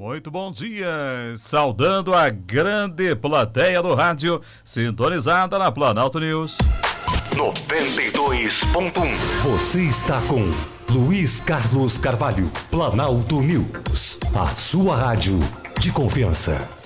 Muito bom dia, saudando a grande plateia do rádio, sintonizada na Planalto News. 92.1 Você está com Luiz Carlos Carvalho, Planalto News. A sua rádio de confiança.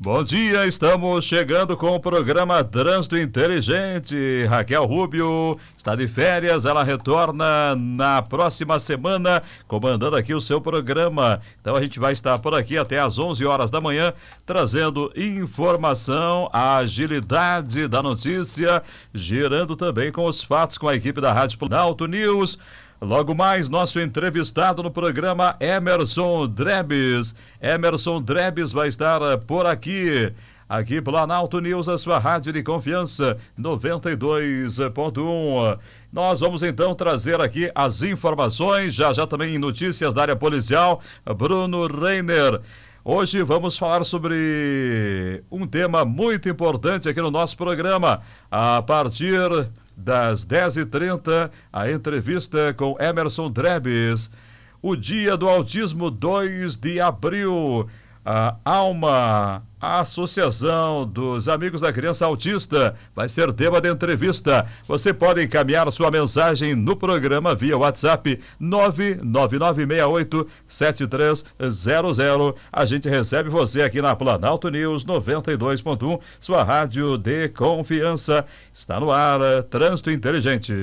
Bom dia, estamos chegando com o programa Trânsito Inteligente. Raquel Rubio está de férias, ela retorna na próxima semana, comandando aqui o seu programa. Então a gente vai estar por aqui até às 11 horas da manhã, trazendo informação, a agilidade da notícia, girando também com os fatos com a equipe da Rádio Planalto News. Logo mais, nosso entrevistado no programa Emerson Drebes. Emerson Drebes vai estar eh, por aqui. Aqui Planalto News, a sua rádio de confiança, 92.1. Nós vamos então trazer aqui as informações, já já também notícias da área policial. Bruno Reiner. Hoje vamos falar sobre um tema muito importante aqui no nosso programa. A partir das 10h30, a entrevista com Emerson Drebes. O Dia do Autismo, 2 de abril. A Alma, a Associação dos Amigos da Criança Autista, vai ser tema de entrevista. Você pode encaminhar sua mensagem no programa via WhatsApp 999687300. A gente recebe você aqui na Planalto News 92.1, sua rádio de confiança. Está no ar, Trânsito Inteligente.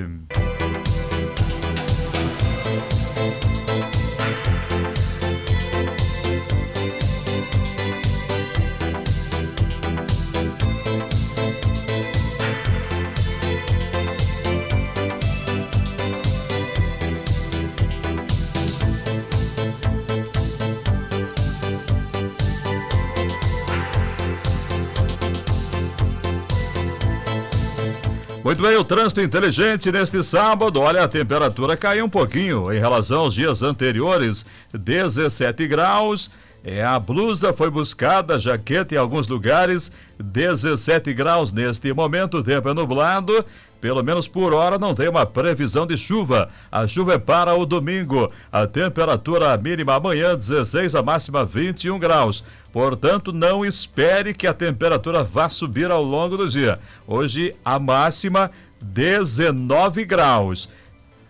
Muito bem, o trânsito inteligente neste sábado. Olha, a temperatura caiu um pouquinho em relação aos dias anteriores, 17 graus. É, a blusa foi buscada, jaqueta em alguns lugares, 17 graus neste momento, o tempo é nublado. Pelo menos por hora não tem uma previsão de chuva. A chuva é para o domingo. A temperatura mínima amanhã 16, a máxima 21 graus. Portanto, não espere que a temperatura vá subir ao longo do dia. Hoje a máxima 19 graus.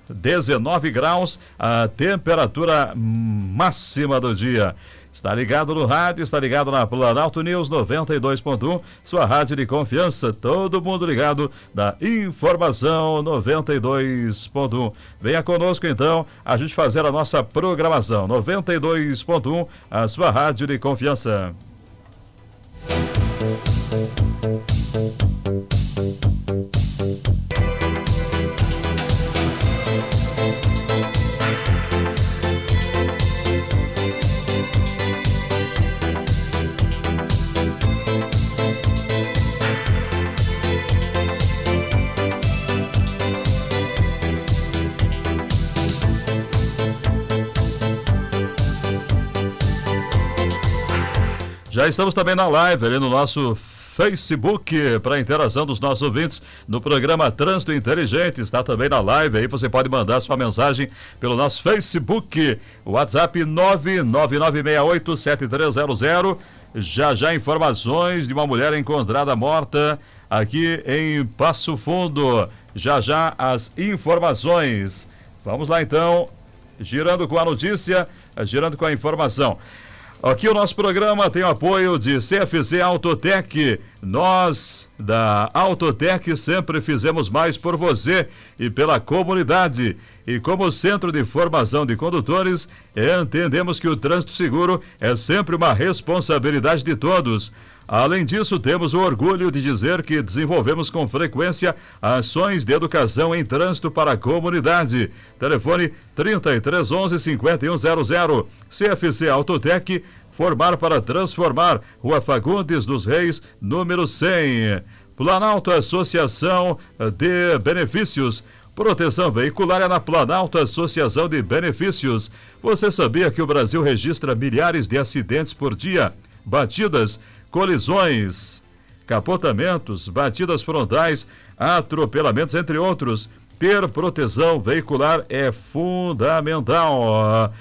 19 graus a temperatura máxima do dia. Está ligado no rádio, está ligado na Planalto News 92.1, sua rádio de confiança, todo mundo ligado da Informação 92.1. Venha conosco então, a gente fazer a nossa programação 92.1, a sua rádio de confiança. Já estamos também na live ali no nosso Facebook para interação dos nossos ouvintes no programa Trânsito Inteligente. Está também na live aí, você pode mandar sua mensagem pelo nosso Facebook, WhatsApp 999687300. Já já informações de uma mulher encontrada morta aqui em Passo Fundo. Já já as informações. Vamos lá então, girando com a notícia, girando com a informação. Aqui o nosso programa tem o apoio de CFC Autotec. Nós da Autotec sempre fizemos mais por você e pela comunidade. E como centro de formação de condutores, entendemos que o trânsito seguro é sempre uma responsabilidade de todos. Além disso, temos o orgulho de dizer que desenvolvemos com frequência ações de educação em trânsito para a comunidade. Telefone 3311 5100. CFC Autotec, formar para transformar. Rua Fagundes dos Reis, número 100. Planalto Associação de Benefícios. Proteção veicular é na Planalto Associação de Benefícios. Você sabia que o Brasil registra milhares de acidentes por dia? Batidas colisões, capotamentos, batidas frontais, atropelamentos, entre outros. Ter proteção veicular é fundamental.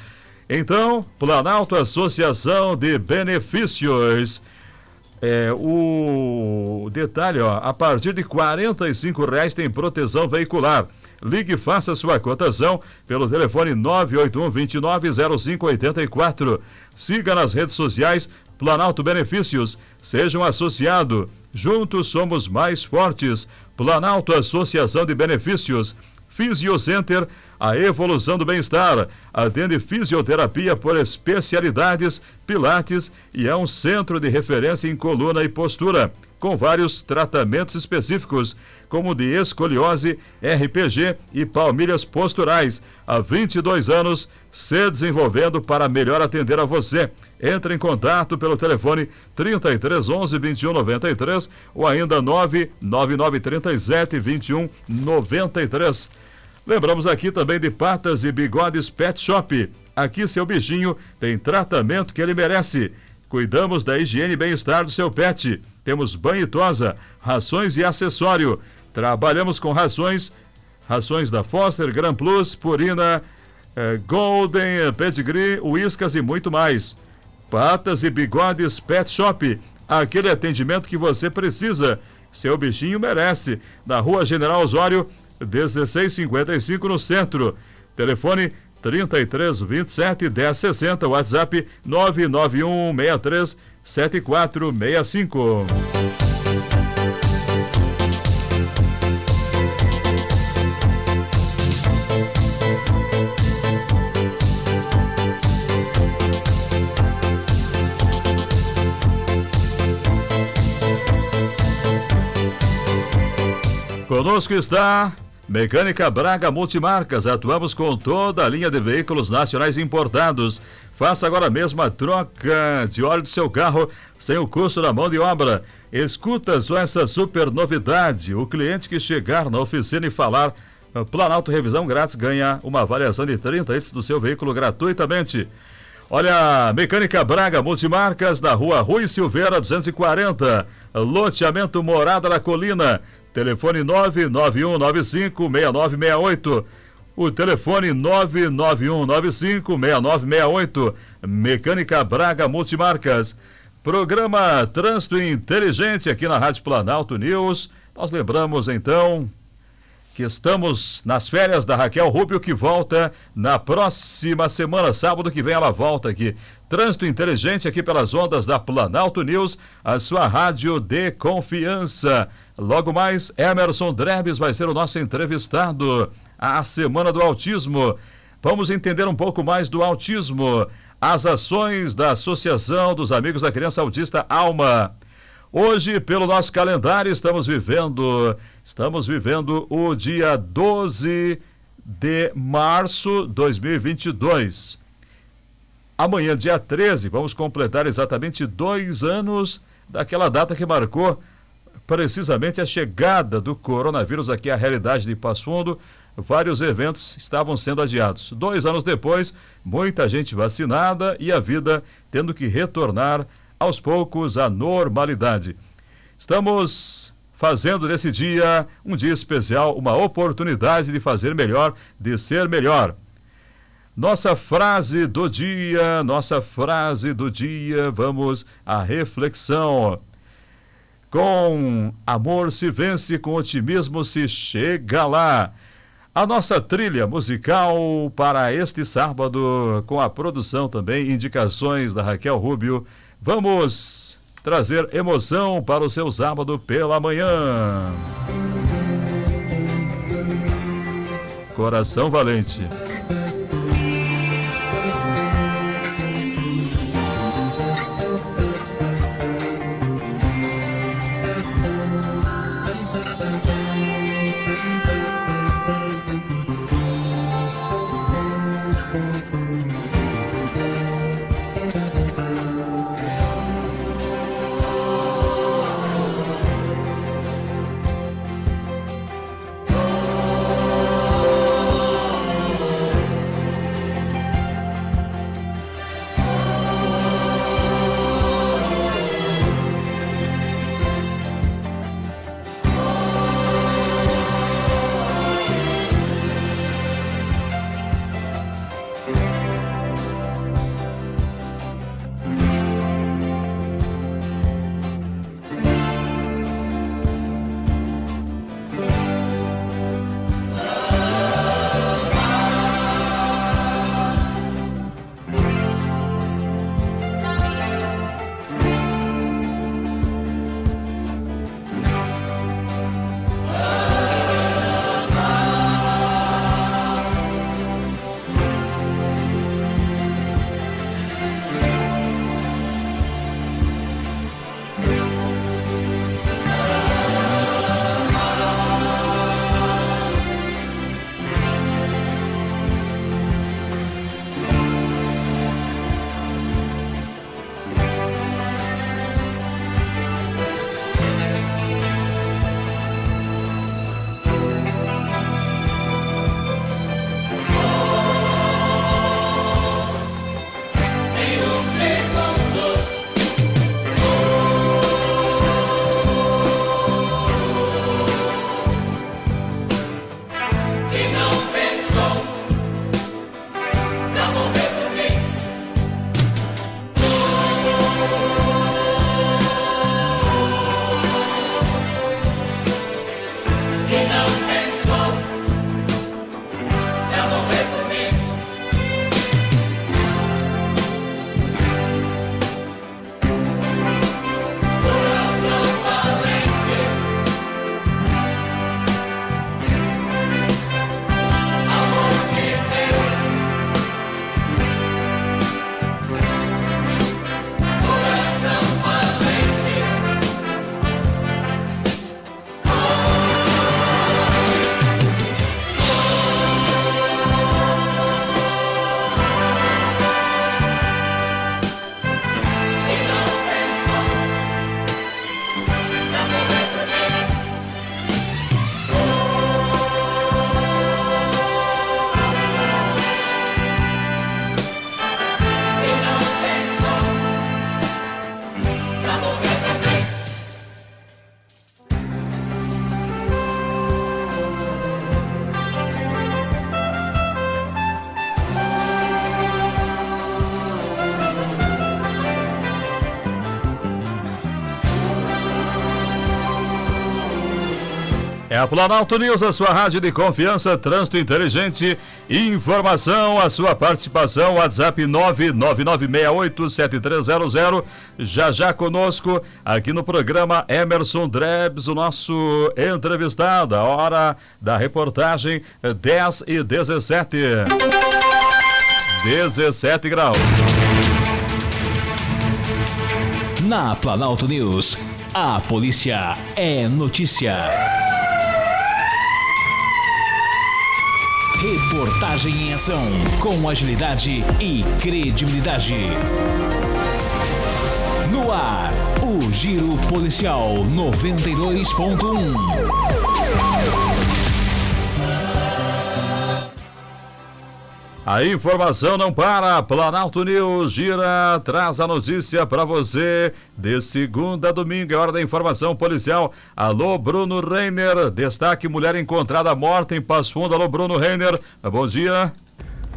Então, Planalto Associação de Benefícios. É, o detalhe, ó, a partir de R$ reais tem proteção veicular. Ligue e faça sua cotação pelo telefone 981 290584. Siga nas redes sociais Planalto Benefícios. Seja um associado. Juntos somos mais fortes. Planalto Associação de Benefícios. Fisiocenter, a evolução do bem-estar. Atende fisioterapia por especialidades, pilates e é um centro de referência em coluna e postura com vários tratamentos específicos, como de escoliose, RPG e palmilhas posturais. Há 22 anos, se desenvolvendo para melhor atender a você. Entre em contato pelo telefone 3311 2193 ou ainda 99937 2193. Lembramos aqui também de Patas e Bigodes Pet Shop. Aqui seu bichinho tem tratamento que ele merece. Cuidamos da higiene e bem-estar do seu pet. Temos banho e tosa, rações e acessório. Trabalhamos com rações, rações da Foster, Gran Plus, Purina, eh, Golden, Pedigree, Whiskas e muito mais. Patas e bigodes Pet Shop. Aquele atendimento que você precisa. Seu bichinho merece. Na Rua General Osório, 1655 no centro. Telefone 33 27 10 60. WhatsApp 991 63 7465. Conosco está Mecânica Braga Multimarcas. Atuamos com toda a linha de veículos nacionais importados. Faça agora mesmo a troca de óleo do seu carro sem o custo da mão de obra. Escuta só essa super novidade. O cliente que chegar na oficina e falar ah, Planalto Revisão Grátis ganha uma avaliação de 30 itens do seu veículo gratuitamente. Olha, Mecânica Braga Multimarcas, na rua Rui Silveira 240, loteamento Morada da Colina. Telefone 991956968. O telefone 991956968. Mecânica Braga Multimarcas. Programa Trânsito Inteligente aqui na Rádio Planalto News. Nós lembramos então que estamos nas férias da Raquel Rubio, que volta na próxima semana, sábado que vem ela volta aqui. Trânsito inteligente aqui pelas ondas da Planalto News, a sua rádio de confiança. Logo mais, Emerson Drebes vai ser o nosso entrevistado. A Semana do Autismo. Vamos entender um pouco mais do autismo. As ações da Associação dos Amigos da Criança Autista Alma. Hoje, pelo nosso calendário, estamos vivendo, estamos vivendo o dia 12 de março de 2022. Amanhã, dia 13, vamos completar exatamente dois anos daquela data que marcou precisamente a chegada do coronavírus aqui à realidade de Passo Fundo. Vários eventos estavam sendo adiados. Dois anos depois, muita gente vacinada e a vida tendo que retornar aos poucos a normalidade. Estamos fazendo desse dia um dia especial, uma oportunidade de fazer melhor, de ser melhor. Nossa frase do dia, nossa frase do dia, vamos à reflexão. Com amor se vence, com otimismo se chega lá. A nossa trilha musical para este sábado, com a produção também, indicações da Raquel Rubio, Vamos trazer emoção para o seu sábado pela manhã. Coração Valente. É a Planalto News, a sua rádio de confiança, trânsito inteligente, informação, a sua participação, WhatsApp 999687300. Já já conosco, aqui no programa Emerson Drebs, o nosso entrevistado, a hora da reportagem 10 e 17. 17 graus. Na Planalto News, a polícia é notícia. Reportagem em ação, com agilidade e credibilidade. No ar, o Giro Policial 92.1. A informação não para. Planalto News gira, traz a notícia para você de segunda a domingo. É hora da informação policial. Alô, Bruno Reiner. Destaque: mulher encontrada morta em Passo Fundo. Alô, Bruno Reiner. Bom dia.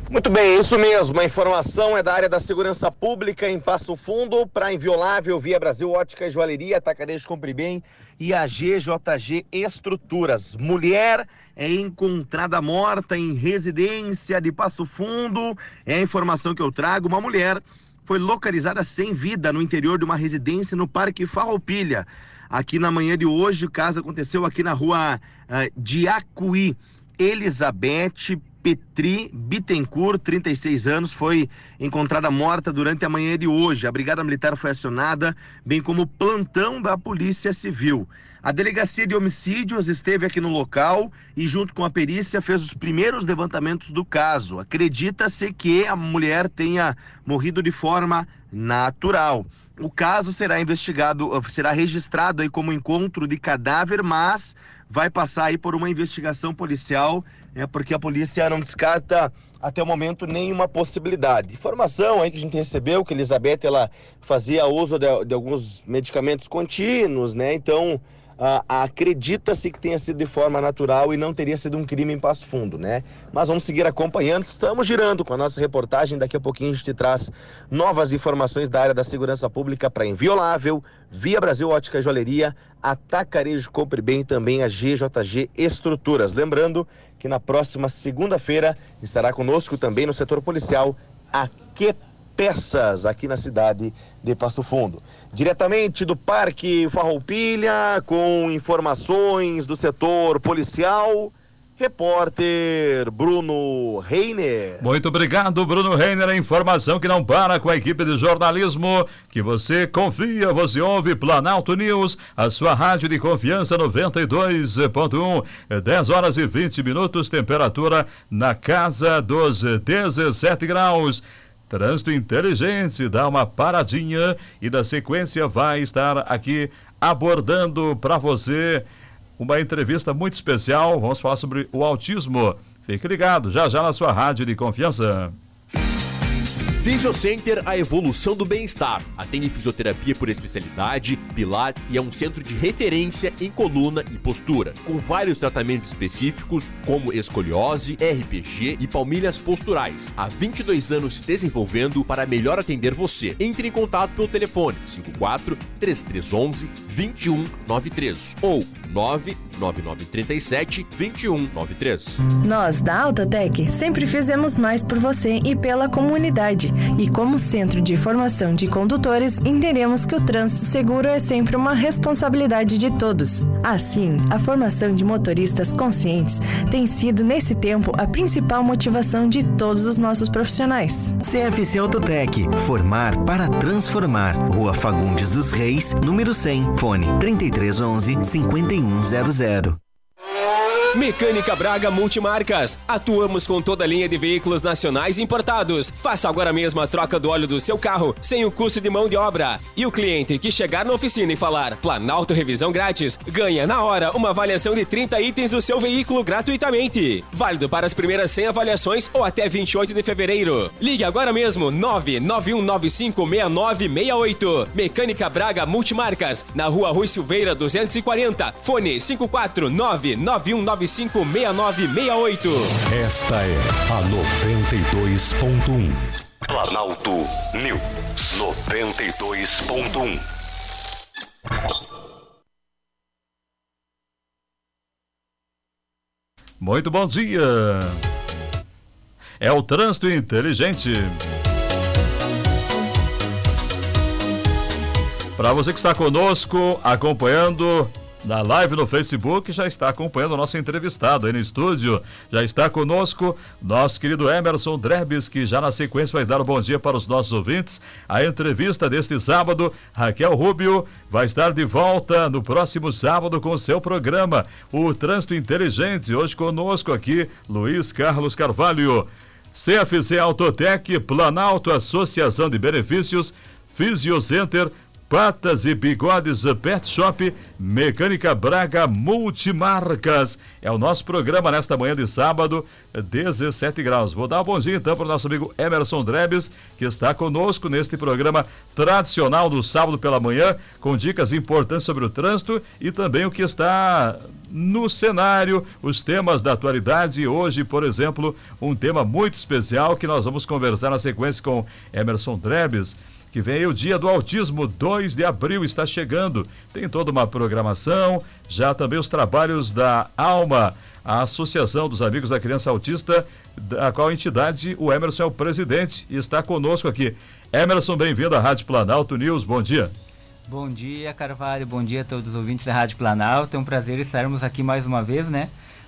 Muito bem, isso mesmo. A informação é da área da segurança pública em Passo Fundo para Inviolável, Via Brasil, Ótica e Joalheria, Atacarejo Compre Bem e a GJG Estruturas. Mulher é encontrada morta em residência de Passo Fundo. É a informação que eu trago. Uma mulher foi localizada sem vida no interior de uma residência no Parque Farroupilha. Aqui na manhã de hoje, o caso aconteceu aqui na rua uh, Diacuí. Elizabeth Petri Bittencourt, 36 anos, foi encontrada morta durante a manhã de hoje. A Brigada Militar foi acionada, bem como o plantão da Polícia Civil. A Delegacia de Homicídios esteve aqui no local e, junto com a perícia, fez os primeiros levantamentos do caso. Acredita-se que a mulher tenha morrido de forma natural. O caso será investigado, será registrado aí como encontro de cadáver, mas vai passar aí por uma investigação policial, é porque a polícia não descarta até o momento nenhuma possibilidade. Informação aí que a gente recebeu que Elizabeth ela fazia uso de, de alguns medicamentos contínuos, né? Então ah, acredita-se que tenha sido de forma natural e não teria sido um crime em Passo Fundo, né? Mas vamos seguir acompanhando, estamos girando com a nossa reportagem, daqui a pouquinho a gente traz novas informações da área da segurança pública para Inviolável, Via Brasil Ótica e Joalheria, Atacarejo Compre Bem também a GJG Estruturas. Lembrando que na próxima segunda-feira estará conosco também no setor policial a Que Peças, aqui na cidade de Passo Fundo. Diretamente do Parque Farroupilha, com informações do setor policial, repórter Bruno Reiner. Muito obrigado, Bruno Reiner. A informação que não para com a equipe de jornalismo que você confia, você ouve Planalto News, a sua rádio de confiança 92.1, 10 horas e 20 minutos, temperatura na casa dos 17 graus. Trânsito Inteligente dá uma paradinha e na sequência vai estar aqui abordando para você uma entrevista muito especial. Vamos falar sobre o autismo. Fique ligado, já já na sua rádio de confiança. Fisiocenter, a evolução do bem-estar. Atende fisioterapia por especialidade, pilates e é um centro de referência em coluna e postura, com vários tratamentos específicos como escoliose, RPG e palmilhas posturais. Há 22 anos se desenvolvendo para melhor atender você. Entre em contato pelo telefone 54 3311 2193 ou 99937 2193. Nós da Altatec sempre fizemos mais por você e pela comunidade. E como centro de formação de condutores, entendemos que o trânsito seguro é sempre uma responsabilidade de todos. Assim, a formação de motoristas conscientes tem sido, nesse tempo, a principal motivação de todos os nossos profissionais. CFC Autotec, formar para transformar. Rua Fagundes dos Reis, número 100, fone 3311 5100. Mecânica Braga Multimarcas. Atuamos com toda a linha de veículos nacionais importados. Faça agora mesmo a troca do óleo do seu carro sem o custo de mão de obra. E o cliente que chegar na oficina e falar Planalto Revisão Grátis, ganha na hora uma avaliação de 30 itens do seu veículo gratuitamente. Válido para as primeiras 100 avaliações ou até 28 de fevereiro. Ligue agora mesmo 991956968. Mecânica Braga Multimarcas, na rua Rui Silveira 240. Fone 5499195 956968. Esta é a 92.1. Planalto News 92.1. Muito bom dia. É o trânsito inteligente. Para você que está conosco, acompanhando na live no Facebook, já está acompanhando o nosso entrevistado aí no estúdio. Já está conosco nosso querido Emerson Drebes, que já na sequência vai dar o um bom dia para os nossos ouvintes. A entrevista deste sábado, Raquel Rubio vai estar de volta no próximo sábado com o seu programa, o Trânsito Inteligente. Hoje conosco aqui, Luiz Carlos Carvalho. CFC Autotec, Planalto Associação de Benefícios, Fisiocenter, Patas e Bigodes Pet Shop, Mecânica Braga Multimarcas. É o nosso programa nesta manhã de sábado, 17 graus. Vou dar um bom dia então para o nosso amigo Emerson Drebes, que está conosco neste programa tradicional do sábado pela manhã, com dicas importantes sobre o trânsito e também o que está no cenário, os temas da atualidade. Hoje, por exemplo, um tema muito especial que nós vamos conversar na sequência com Emerson Drebes que vem o Dia do Autismo, 2 de abril está chegando. Tem toda uma programação, já também os trabalhos da Alma, a Associação dos Amigos da Criança Autista, da qual entidade o Emerson é o presidente e está conosco aqui. Emerson, bem-vindo à Rádio Planalto News, bom dia. Bom dia, Carvalho, bom dia a todos os ouvintes da Rádio Planalto. É um prazer estarmos aqui mais uma vez, né?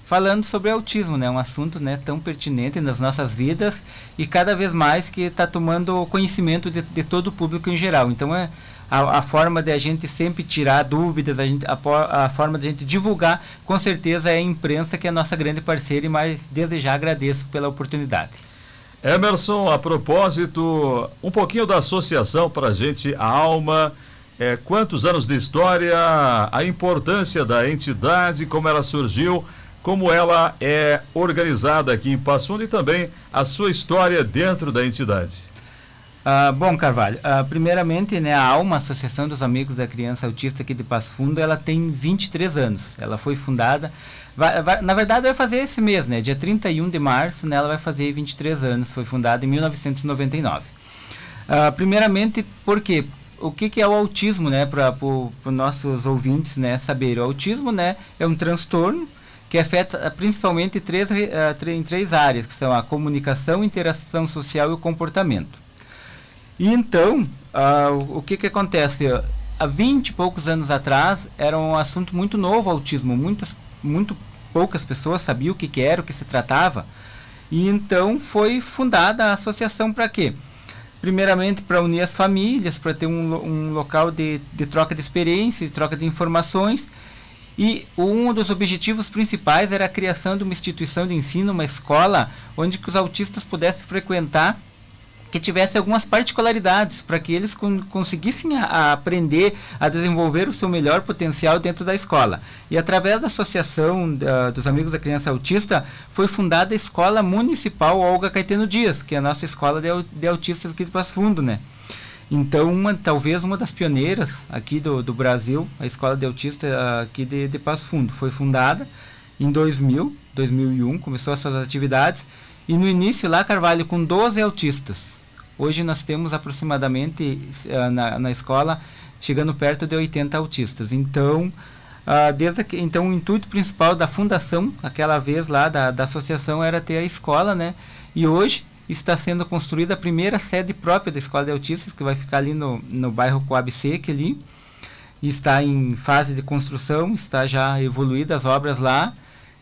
Falando sobre autismo, né? Um assunto né, tão pertinente nas nossas vidas e cada vez mais que está tomando conhecimento de, de, todo o público em geral. Então é a, a, forma de a gente sempre tirar dúvidas, a, gente, a, a, forma de a gente divulgar, com certeza é a imprensa que é a nossa grande parceira e mais desde já agradeço pela oportunidade. Emerson, a propósito, um pouquinho da associação para a gente, a Alma. É, quantos anos de história, a importância da entidade, como ela surgiu, como ela é organizada aqui em Passo Fundo e também a sua história dentro da entidade. Ah, bom, Carvalho, ah, primeiramente, né, a ALMA, Associação dos Amigos da Criança Autista aqui de Passo Fundo, ela tem 23 anos. Ela foi fundada, vai, vai, na verdade vai fazer esse mês, né, dia 31 de março, né, ela vai fazer 23 anos, foi fundada em 1999. Ah, primeiramente, por quê? O que, que é o autismo, né, para os nossos ouvintes, né, saber. O autismo, né, é um transtorno que afeta eh, principalmente três, uh, em três áreas, que são a comunicação, interação social e o comportamento. E então, uh, o que, que acontece? Há 20 e poucos anos atrás, era um assunto muito novo o autismo. Muitas, muito poucas pessoas sabiam o que, que era, o que se tratava. E então foi fundada a associação para quê? Primeiramente para unir as famílias, para ter um, um local de, de troca de experiências, de troca de informações e um dos objetivos principais era a criação de uma instituição de ensino, uma escola, onde que os autistas pudessem frequentar que tivesse algumas particularidades para que eles con conseguissem a, a aprender a desenvolver o seu melhor potencial dentro da escola. E através da Associação dos Amigos da Criança Autista foi fundada a Escola Municipal Olga Caetano Dias, que é a nossa escola de, de autistas aqui de Passo Fundo, né? Então, uma, talvez uma das pioneiras aqui do, do Brasil, a Escola de Autista aqui de, de Passo Fundo, foi fundada em 2000, 2001, começou as suas atividades, e no início lá, Carvalho, com 12 autistas. Hoje nós temos aproximadamente uh, na, na escola, chegando perto de 80 autistas. Então, uh, desde que, então o intuito principal da fundação, aquela vez lá da, da associação, era ter a escola, né? E hoje está sendo construída a primeira sede própria da Escola de Autistas, que vai ficar ali no, no bairro Coab Seca, ali. Está em fase de construção, está já evoluída as obras lá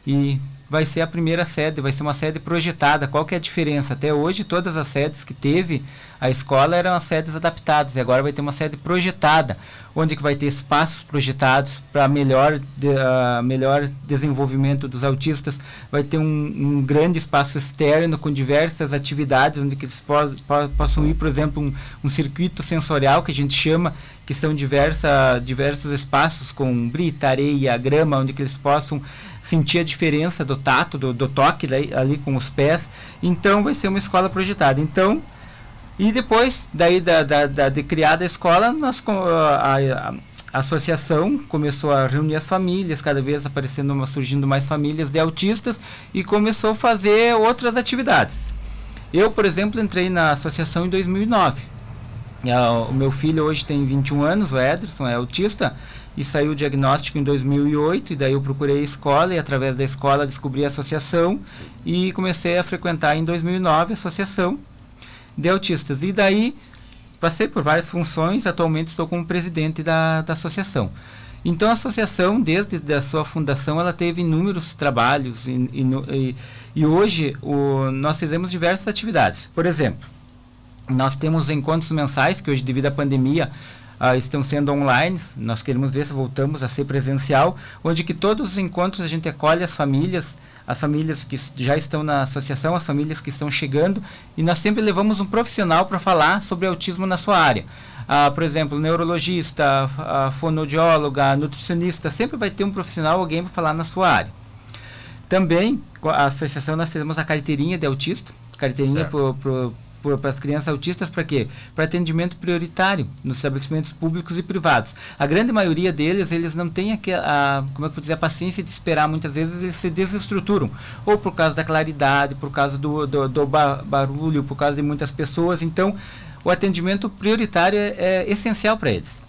e vai ser a primeira sede, vai ser uma sede projetada. Qual que é a diferença? Até hoje todas as sedes que teve a escola eram as sedes adaptadas e agora vai ter uma sede projetada, onde que vai ter espaços projetados para melhor, de, uh, melhor desenvolvimento dos autistas, vai ter um, um, grande espaço externo com diversas atividades, onde que eles po po possam ir, por exemplo, um, um circuito sensorial que a gente chama, que são diversa, diversos espaços com brita, areia, grama, onde que eles possam sentir a diferença do tato, do, do toque ali, ali com os pés. Então vai ser uma escola projetada. Então e depois, daí da, da, da de criada a escola, nós, a, a, a, associação começou a reunir as famílias, cada vez aparecendo, surgindo mais famílias de autistas e começou a fazer outras atividades. Eu, por exemplo, entrei na associação em 2009. o meu filho hoje tem 21 anos, o Ederson, é autista, e saiu o diagnóstico em 2008, e daí eu procurei a escola, e através da escola descobri a associação, Sim. e comecei a frequentar em 2009 a associação de autistas. E daí passei por várias funções, atualmente estou como presidente da, da associação. Então a associação, desde a sua fundação, ela teve inúmeros trabalhos e, e, e hoje o, nós fizemos diversas atividades. Por exemplo, nós temos encontros mensais que hoje, devido à pandemia, uh, estão sendo online. Nós queremos ver se voltamos a ser presencial, onde que todos os encontros a gente acolhe as famílias, as famílias que já estão na associação, as famílias que estão chegando, e nós sempre levamos um profissional para falar sobre autismo na sua área. Uh, por exemplo, neurologista, uh, fonoaudióloga, nutricionista, sempre vai ter um profissional, alguém para falar na sua área. Também, a associação nós fizemos a carteirinha de autista, carteirinha para para as crianças autistas para quê? Para atendimento prioritário nos estabelecimentos públicos e privados. A grande maioria deles, eles não têm a, como é que eu dizer, a paciência de esperar, muitas vezes eles se desestruturam, ou por causa da claridade, por causa do, do, do barulho, por causa de muitas pessoas. Então, o atendimento prioritário é, é essencial para eles.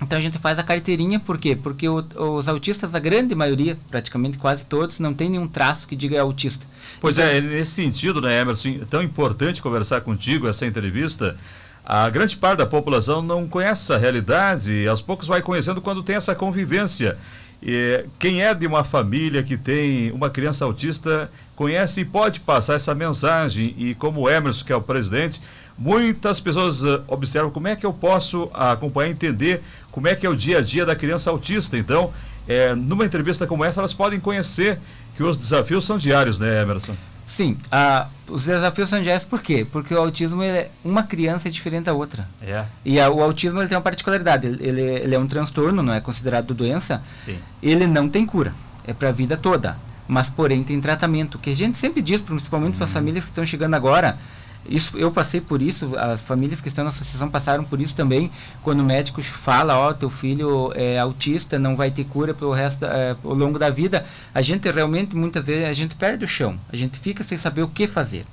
Então a gente faz a carteirinha, por quê? Porque o, os autistas, a grande maioria, praticamente quase todos, não tem nenhum traço que diga autista. Pois é, nesse sentido, né, Emerson, é tão importante conversar contigo essa entrevista. A grande parte da população não conhece essa realidade e aos poucos vai conhecendo quando tem essa convivência. E quem é de uma família que tem uma criança autista conhece e pode passar essa mensagem. E como o Emerson, que é o presidente, muitas pessoas uh, observam como é que eu posso acompanhar e entender como é que é o dia a dia da criança autista. Então, é, numa entrevista como essa, elas podem conhecer que os desafios são diários, né, Emerson? Sim, a, os desafios são diários por quê? Porque o autismo, é, uma criança é diferente da outra. É. E a, o autismo ele tem uma particularidade, ele, ele, ele, é um transtorno, não é considerado doença. Sim. Ele não tem cura, é para a vida toda. Mas, porém, tem tratamento, que a gente sempre diz, principalmente para as famílias que estão chegando agora, isso, eu passei por isso, as famílias que estão na associação passaram por isso também, quando o médico fala, ó, oh, teu filho é autista, não vai ter cura pelo resto, é, ao longo da vida, a gente realmente, muitas vezes, a gente perde o chão, a gente fica sem saber o que fazer.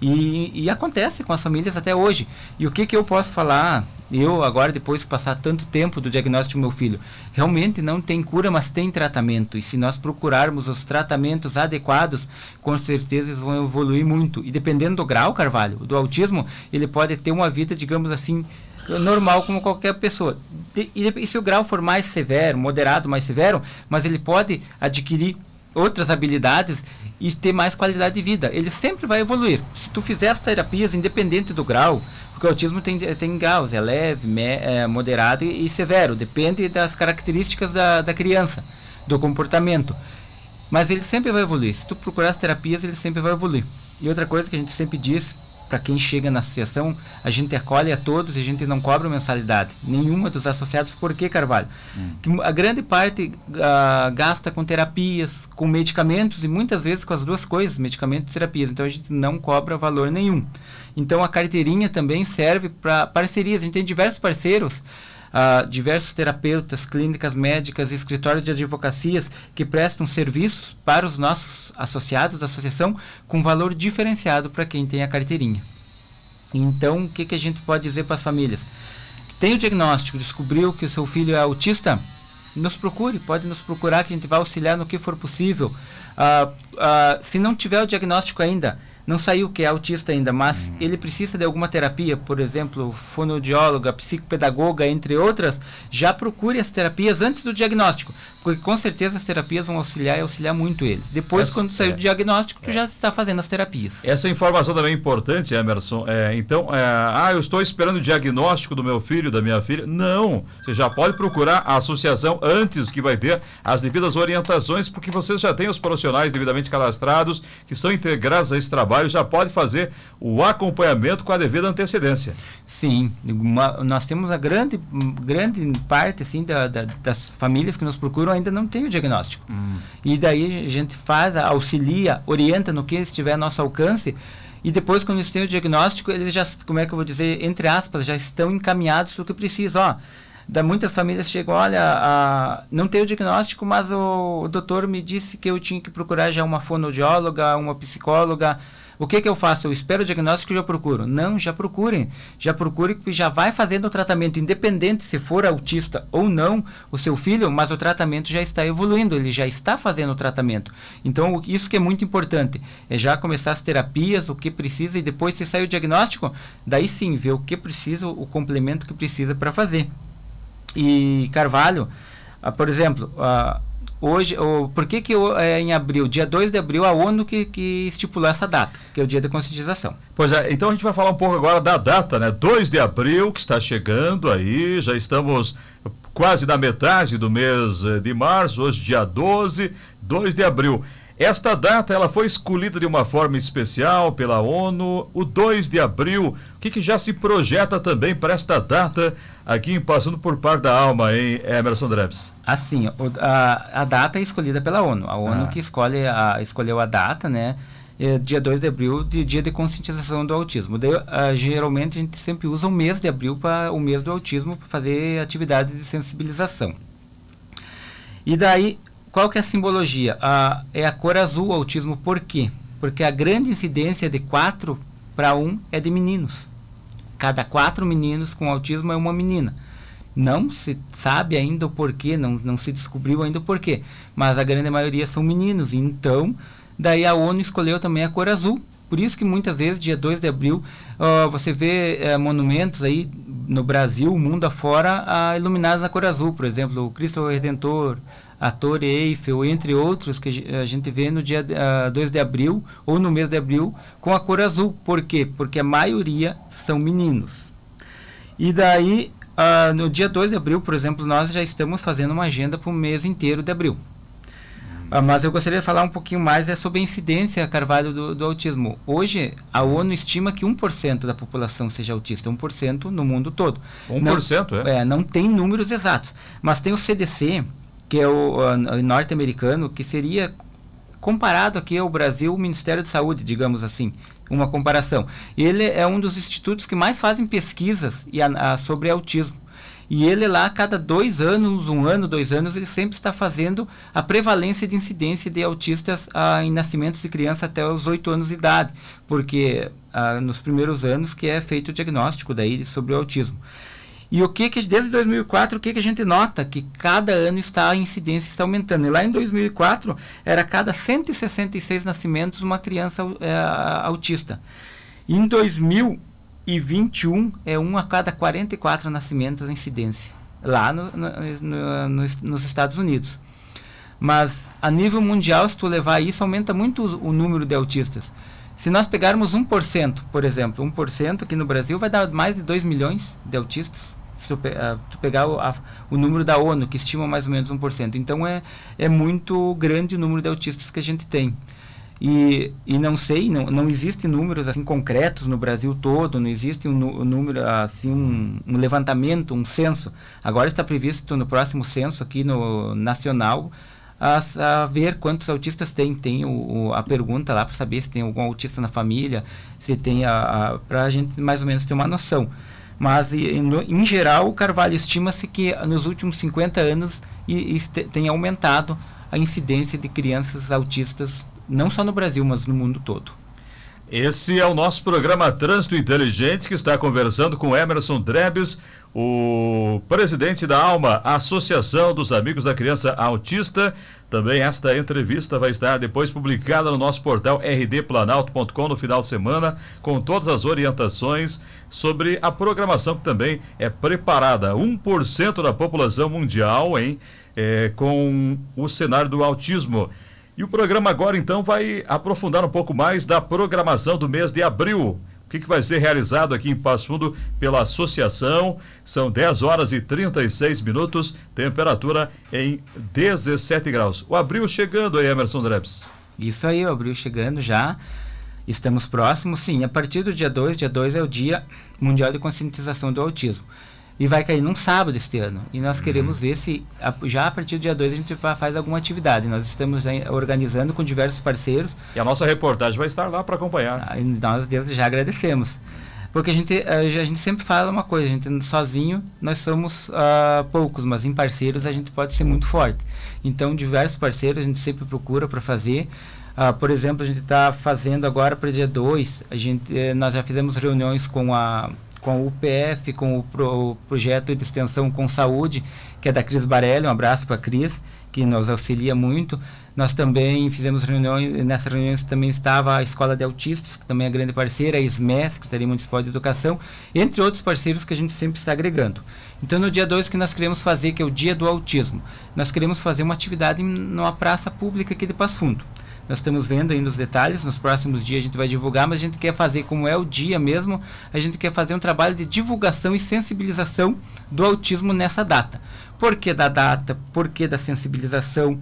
E, e acontece com as famílias até hoje. E o que, que eu posso falar eu agora depois de passar tanto tempo do diagnóstico do meu filho, realmente não tem cura, mas tem tratamento. E se nós procurarmos os tratamentos adequados, com certeza eles vão evoluir muito. E dependendo do grau, Carvalho, do autismo, ele pode ter uma vida, digamos assim, normal como qualquer pessoa. E, e se o grau for mais severo, moderado, mais severo, mas ele pode adquirir outras habilidades e ter mais qualidade de vida. Ele sempre vai evoluir. Se tu fizer as terapias independente do grau, porque o autismo tem, tem graus, é leve, me, é moderado e, e, severo, depende das características da, da criança, do comportamento. Mas ele sempre vai evoluir. Se tu procurar as terapias, ele sempre vai evoluir. E outra coisa que a gente sempre diz para quem chega na associação, a gente acolhe a todos e a gente não cobra mensalidade. Nenhuma dos associados. Por que, Carvalho? Hum. Que a grande parte uh, gasta com terapias, com medicamentos e muitas vezes com as duas coisas, medicamentos e terapias. Então a gente não cobra valor nenhum. Então a carteirinha também serve para parcerias. A gente tem diversos parceiros. Uh, diversos terapeutas, clínicas médicas escritórios de advocacias que prestam serviços para os nossos associados da associação com valor diferenciado para quem tem a carteirinha. Então, o que, que a gente pode dizer para as famílias? Tem o diagnóstico, descobriu que o seu filho é autista? Nos procure, pode nos procurar que a gente vai auxiliar no que for possível. Uh, uh, se não tiver o diagnóstico ainda, não saiu que é autista ainda, mas ele precisa de alguma terapia, por exemplo, fonoaudióloga, psicopedagoga, entre outras, já procure as terapias antes do diagnóstico, com certeza as terapias vão auxiliar e auxiliar muito eles. Depois, Essa, quando sair é, o diagnóstico, tu é. já está fazendo as terapias. Essa informação também é importante, Emerson. É, então, é, ah, eu estou esperando o diagnóstico do meu filho, da minha filha. Não, você já pode procurar a associação antes que vai ter as devidas orientações, porque você já tem os profissionais devidamente cadastrados, que são integrados a esse trabalho trabalho já pode fazer o acompanhamento com a devida antecedência. Sim, uma, nós temos a grande, grande parte assim da, da, das famílias que nos procuram ainda não tem o diagnóstico. Hum. E daí a gente faz, auxilia, orienta no que estiver a nosso alcance. E depois, quando eles têm o diagnóstico, eles já, como é que eu vou dizer, entre aspas, já estão encaminhados para o que precisa. Ó, da muitas famílias chegam, olha, a, não tem o diagnóstico, mas o, o, doutor me disse que eu tinha que procurar já uma fonoaudióloga, uma psicóloga, O que, que eu faço? Eu espero o diagnóstico e já procuro. Não, já procurem. Já procure que já vai fazendo o tratamento, independente se for autista ou não, o seu filho, mas o tratamento já está evoluindo, ele já está fazendo o tratamento. Então, isso que é muito importante, é já começar as terapias, o que precisa, e depois se sair o diagnóstico, daí sim, ver o que precisa, o complemento que precisa para fazer. E Carvalho, ah, por exemplo, ah, hoje, o, por que, que é em abril, dia 2 de abril, a ONU que, que estipulou essa data, que é o dia da conscientização. Pois é, então a gente vai falar um pouco agora da data, né? 2 de abril, que está chegando aí, já estamos quase na metade do mês eh, de março, hoje dia 12, 2 de abril. Esta data ela foi escolhida de uma forma especial pela ONU, o 2 de abril. O que, que já se projeta também para esta data aqui em Passando por Par da Alma, em Emerson Drebs? Assim, a, a data é escolhida pela ONU. A ONU ah. que escolhe a, escolheu a data, né? É dia 2 de abril, de dia de conscientização do autismo. Uh, geralmente a gente sempre usa o mês de abril para o mês do autismo para fazer atividades de sensibilização. E daí qual que é a simbologia? A, é a cor azul o autismo, por quê? Porque a grande incidência de 4 para 1 é de meninos. Cada quatro meninos com autismo é uma menina. Não se sabe ainda o porquê, não, não se descobriu ainda o porquê, mas a grande maioria são meninos. Então, daí a ONU escolheu também a cor azul. Por isso que muitas vezes, dia 2 de abril, uh, você vê uh, monumentos aí no Brasil, mundo afora, uh, iluminados na cor azul. Por exemplo, o Cristo Redentor, a Torre Eiffel, entre outros que a gente vê no dia uh, ah, 2 de abril ou no mês de abril com a cor azul. Por quê? Porque a maioria são meninos. E daí, uh, no dia 2 de abril, por exemplo, nós já estamos fazendo uma agenda para o mês inteiro de abril. Uh, mas eu gostaria de falar um pouquinho mais é sobre a incidência, Carvalho, do, do autismo. Hoje, a ONU estima que 1% da população seja autista, 1% no mundo todo. 1%, não, é? é? Não tem números exatos. Mas tem o CDC, que é o, norte-americano, que seria comparado aqui ao Brasil, o Ministério de Saúde, digamos assim, uma comparação. Ele é um dos institutos que mais fazem pesquisas e a, a, sobre autismo. E ele lá, cada dois anos, um ano, dois anos, ele sempre está fazendo a prevalência de incidência de autistas em nascimentos de criança até os oito anos de idade, porque nos primeiros anos que é feito o diagnóstico daí sobre o autismo. E o que que desde 2004 o que que a gente nota que cada ano está a incidência está aumentando. E lá em 2004 era cada 166 nascimentos uma criança é, autista. E em 2021 é um a cada 44 nascimentos a incidência lá no, no, no, nos Estados Unidos. Mas a nível mundial, se tu levar isso, aumenta muito o, o número de autistas. Se nós pegarmos 1%, por exemplo, 1% aqui no Brasil vai dar mais de 2 milhões de autistas se tu, uh, tu pegar o, a, o, número da ONU, que estima mais ou menos 1%. Então é, é muito grande o número de autistas que a gente tem. E, e não sei, não, não existe números assim concretos no Brasil todo, não existe um, um número, assim, um, um, levantamento, um censo. Agora está previsto no próximo censo aqui no nacional a, a ver quantos autistas tem. Tem o, o, a pergunta lá para saber se tem algum autista na família, se tem a, a para a gente mais ou menos ter uma noção. Mas, em geral, o Carvalho estima-se que nos últimos 50 anos e, e tem aumentado a incidência de crianças autistas, não só no Brasil, mas no mundo todo. Esse é o nosso programa Trânsito Inteligente, que está conversando com Emerson Drebes, o presidente da ALMA, Associação dos Amigos da Criança Autista. Também esta entrevista vai estar depois publicada no nosso portal rdplanalto.com no final de semana, com todas as orientações sobre a programação que também é preparada. 1% da população mundial, hein? É, com o cenário do autismo. E o programa agora então vai aprofundar um pouco mais da programação do mês de abril. Que, que vai ser realizado aqui em Passo Fundo pela associação? São 10 horas e 36 minutos, temperatura em 17 graus. O abril chegando aí, Emerson Drebs. Isso aí, o abril chegando já. Estamos próximos, sim. A partir do dia 2, dia 2 é o Dia Mundial de Conscientização do Autismo e vai cair num sábado este ano. E nós uhum. queremos ver se já a partir do dia 2 a gente faz alguma atividade. Nós estamos organizando com diversos parceiros. E a nossa reportagem vai estar lá para acompanhar. Ah, nós desde já agradecemos. Porque a gente, a, a, gente sempre fala uma coisa, a gente sozinho nós somos uh, poucos, mas em parceiros a gente pode ser muito forte. Então, diversos parceiros a gente sempre procura para fazer. Uh, por exemplo, a gente está fazendo agora para o dia 2, a gente, eh, nós já fizemos reuniões com a, com o UPF, com o, pro, o projeto de extensão com saúde, que é da Cris Barelli, um abraço para a Cris, que nos auxilia muito. Nós também fizemos reuniões, nessas reuniões também estava a Escola de Autistas, que também é grande parceira, a ISME, Secretaria Municipal de Educação, entre outros parceiros que a gente sempre está agregando. Então, no dia 2, o que nós queremos fazer, que é o Dia do Autismo, nós queremos fazer uma atividade numa praça pública aqui de Passo Fundo. Nós estamos vendo ainda os detalhes, nos próximos dias a gente vai divulgar, mas a gente quer fazer, como é o dia mesmo, a gente quer fazer um trabalho de divulgação e sensibilização do autismo nessa data. Por que da data? Por que da sensibilização?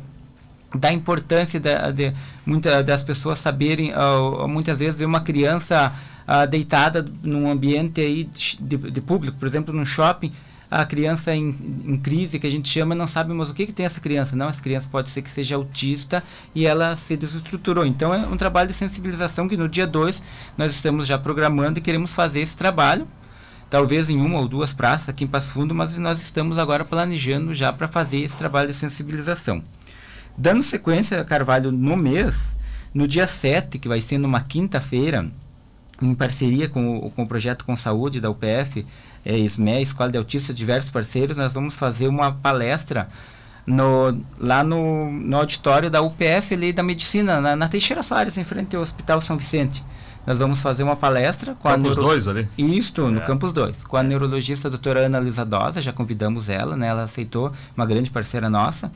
da importância da, de, muita, das pessoas saberem, uh, muitas vezes, ver uma criança uh, deitada num ambiente aí de, de, público, por exemplo, num shopping, a criança em, em, crise, que a gente chama, não sabe mais o que, que tem essa criança. Não, essa criança pode ser que seja autista e ela se desestruturou. Então, é um trabalho de sensibilização que no dia 2 nós estamos já programando e queremos fazer esse trabalho. Talvez em uma ou duas praças aqui em Passo Fundo, mas nós estamos agora planejando já para fazer esse trabalho de sensibilização. Dando sequência, Carvalho, no mês, no dia 7, que vai ser numa quinta-feira, em parceria com o, com o projeto Com Saúde da UPF, é, SME, Escola de Autistas, diversos parceiros, nós vamos fazer uma palestra no, lá no, no auditório da UPF ali da Medicina, na, na Teixeira Soares, em frente ao Hospital São Vicente. Nós vamos fazer uma palestra com Campus a... Neuro... 2 ali? Isto, no é. Campus 2. Com a neurologista doutora Ana Lisadosa, já convidamos ela, né? Ela aceitou, uma grande parceira nossa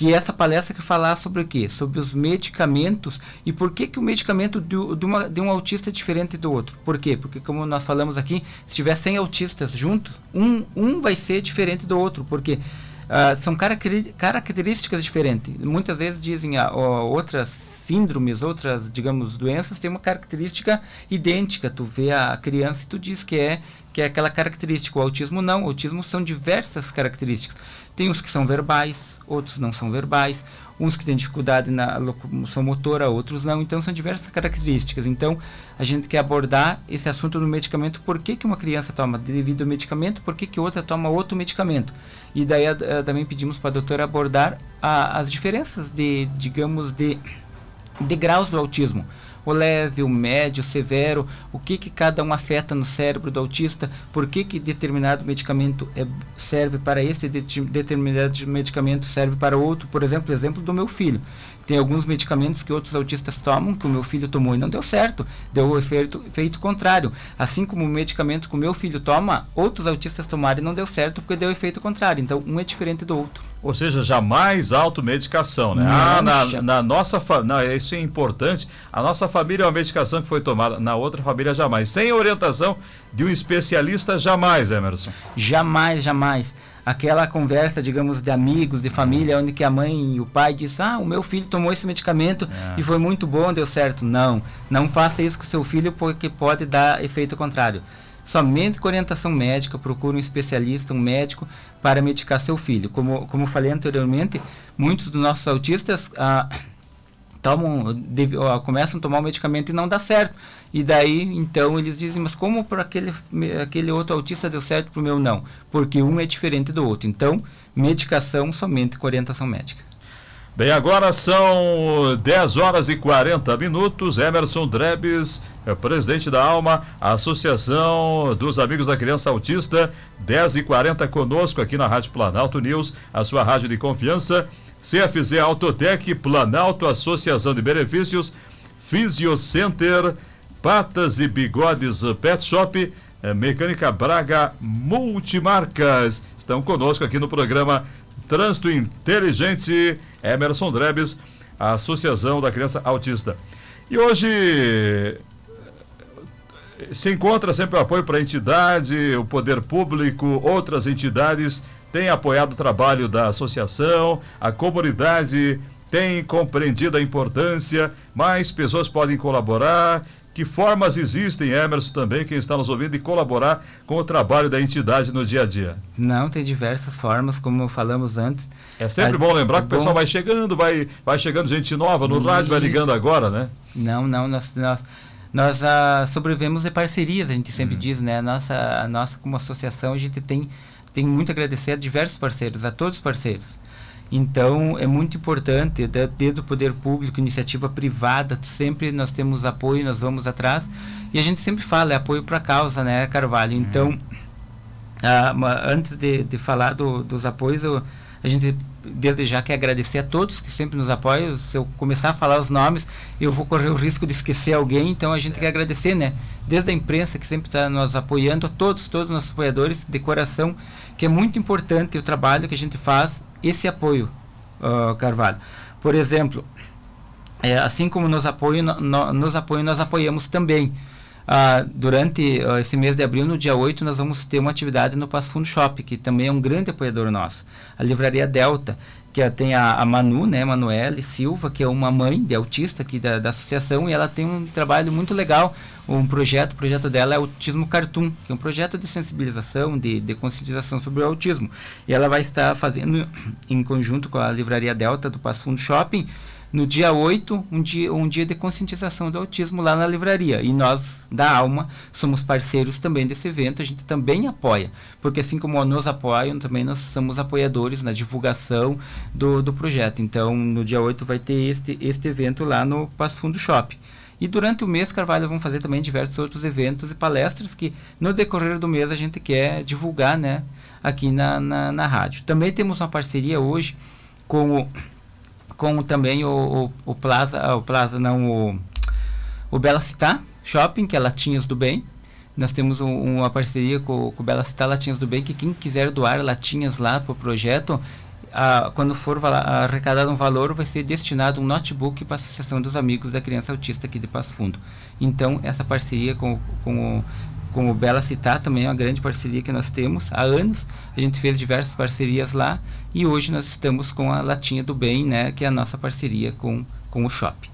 que essa palestra que falar sobre o quê? Sobre os medicamentos e por que, que o medicamento de, de, uma, de um autista é diferente do outro. Por quê? Porque como nós falamos aqui, se tiver 100 autistas juntos, um, um vai ser diferente do outro, porque uh, são características diferentes. Muitas vezes dizem ah, outras síndromes, outras, digamos, doenças têm uma característica idêntica. Tu vê a criança e tu diz que é que é aquela característica. O autismo não. O autismo são diversas características. Tem os que são verbais, outros não são verbais, uns que têm dificuldade na locomoção motora, outros não. Então, são diversas características. Então, a gente quer abordar esse assunto do medicamento. Por que, que uma criança toma devido ao medicamento? Por que, que outra toma outro medicamento? E daí a, a, também pedimos para a doutora abordar a, as diferenças de, digamos, de, de graus do autismo o leve, o médio, o severo, o que, que cada um afeta no cérebro do autista, por que, que determinado medicamento é, serve para esse, de, determinado medicamento serve para outro. Por exemplo, exemplo do meu filho. Tem alguns medicamentos que outros autistas tomam, que o meu filho tomou e não deu certo, deu o efeito, efeito contrário. Assim como o medicamento que o meu filho toma, outros autistas tomaram e não deu certo porque deu efeito contrário. Então, um é diferente do outro. Ou seja, jamais automedicação, né? Não, ah, na, na nossa família, isso é importante. A nossa família é uma medicação que foi tomada, na outra família jamais. Sem orientação de um especialista, jamais, Emerson. Jamais, jamais aquela conversa, digamos, de amigos, de família, onde que a mãe e o pai dizem, ah, o meu filho tomou esse medicamento é. e foi muito bom, deu certo. Não, não faça isso com seu filho porque pode dar efeito contrário. Somente com orientação médica, procure um especialista, um médico, para medicar seu filho. Como, como falei anteriormente, muitos dos nossos autistas ah, tomam, ó, começam a tomar o medicamento e não dá certo. E daí, então, eles dizem, mas como para aquele, aquele outro autista deu certo, para o meu não? Porque um é diferente do outro. Então, medicação somente com orientação médica. Bem, agora são 10 horas e 40 minutos. Emerson Drebes, é presidente da Alma, Associação dos Amigos da Criança Autista, 10 e 40 conosco aqui na Rádio Planalto News, a sua rádio de confiança. CFZ Autotec, Planalto, Associação de Benefícios, Fisiocenter, Patas e Bigodes Pet Shop, eh, Mecânica Braga Multimarcas. Estão conosco aqui no programa Trânsito Inteligente, Emerson Drebes, Associação da Criança Autista. E hoje eh, se encontra sempre o apoio para a entidade, o poder público, outras entidades têm apoiado o trabalho da associação, a comunidade tem compreendido a importância, mais pessoas podem colaborar que formas existem, Emerson, também, quem está nos ouvindo, de colaborar com o trabalho da entidade no dia a dia? Não, tem diversas formas, como falamos antes. É sempre a, bom lembrar é que o pessoal vai chegando, vai, vai chegando gente nova no Isso. rádio, vai ligando agora, né? Não, não, nós, nós, nós uh, sobrevivemos de parcerias, a gente sempre hum. diz, né? A nossa, a nossa, como associação, a gente tem, tem muito a agradecer a diversos parceiros, a todos os parceiros. Então, é muito importante, desde o poder público, iniciativa privada, sempre nós temos apoio, nós vamos atrás. E a gente sempre fala, é apoio para a causa, né, Carvalho? Então, ah, antes de, de falar do, dos apoios, eu, a gente desde já quer agradecer a todos que sempre nos apoiam. Se eu começar a falar os nomes, eu vou correr o risco de esquecer alguém, então a gente quer agradecer, né? Desde a imprensa que sempre está nos apoiando, a todos, todos os nossos apoiadores, de coração, que é muito importante o trabalho que a gente faz, esse apoio, uh, Carvalho. Por exemplo, é, assim como nos apoiam, no, no, nos apoiam, nós apoiamos também. Ah, durante uh, esse mês de abril, no dia 8, nós vamos ter uma atividade no Passo Fundo Shop, que também é um grande apoiador nosso. A Livraria Delta, que tem a, a Manu, né, Manuele Silva, que é uma mãe de autista aqui da, da associação, e ela tem um trabalho muito legal, um projeto, o projeto dela é Autismo Cartoon, que é um projeto de sensibilização, de, de conscientização sobre o autismo. E ela vai estar fazendo, em conjunto com a Livraria Delta do Passo Fundo Shopping, no dia 8, um dia, um dia de conscientização do autismo lá na livraria. E nós, da Alma, somos parceiros também desse evento, a gente também apoia. Porque assim como nos apoiam, também nós somos apoiadores na divulgação do, do projeto. Então, no dia 8 vai ter este, este evento lá no Passo Fundo Shop. E durante o mês, Carvalho, vamos fazer também diversos outros eventos e palestras que no decorrer do mês a gente quer divulgar né, aqui na, na, na rádio. Também temos uma parceria hoje com o com também o, o, o Plaza, ah, o Plaza não, o, o Bela Città Shopping, que é Latinhas do Bem. Nós temos um, uma parceria com, com o Bela Città Latinhas do Bem, que quem quiser doar latinhas lá para o projeto, a, quando for arrecadado um valor, vai ser destinado um notebook para a Associação dos Amigos da Criança Autista aqui de Passo Fundo. Então, essa parceria com, com, com o Bela Citar também é uma grande parceria que nós temos há anos. A gente fez diversas parcerias lá e hoje nós estamos com a Latinha do Bem, né, que é a nossa parceria com, com o shopping.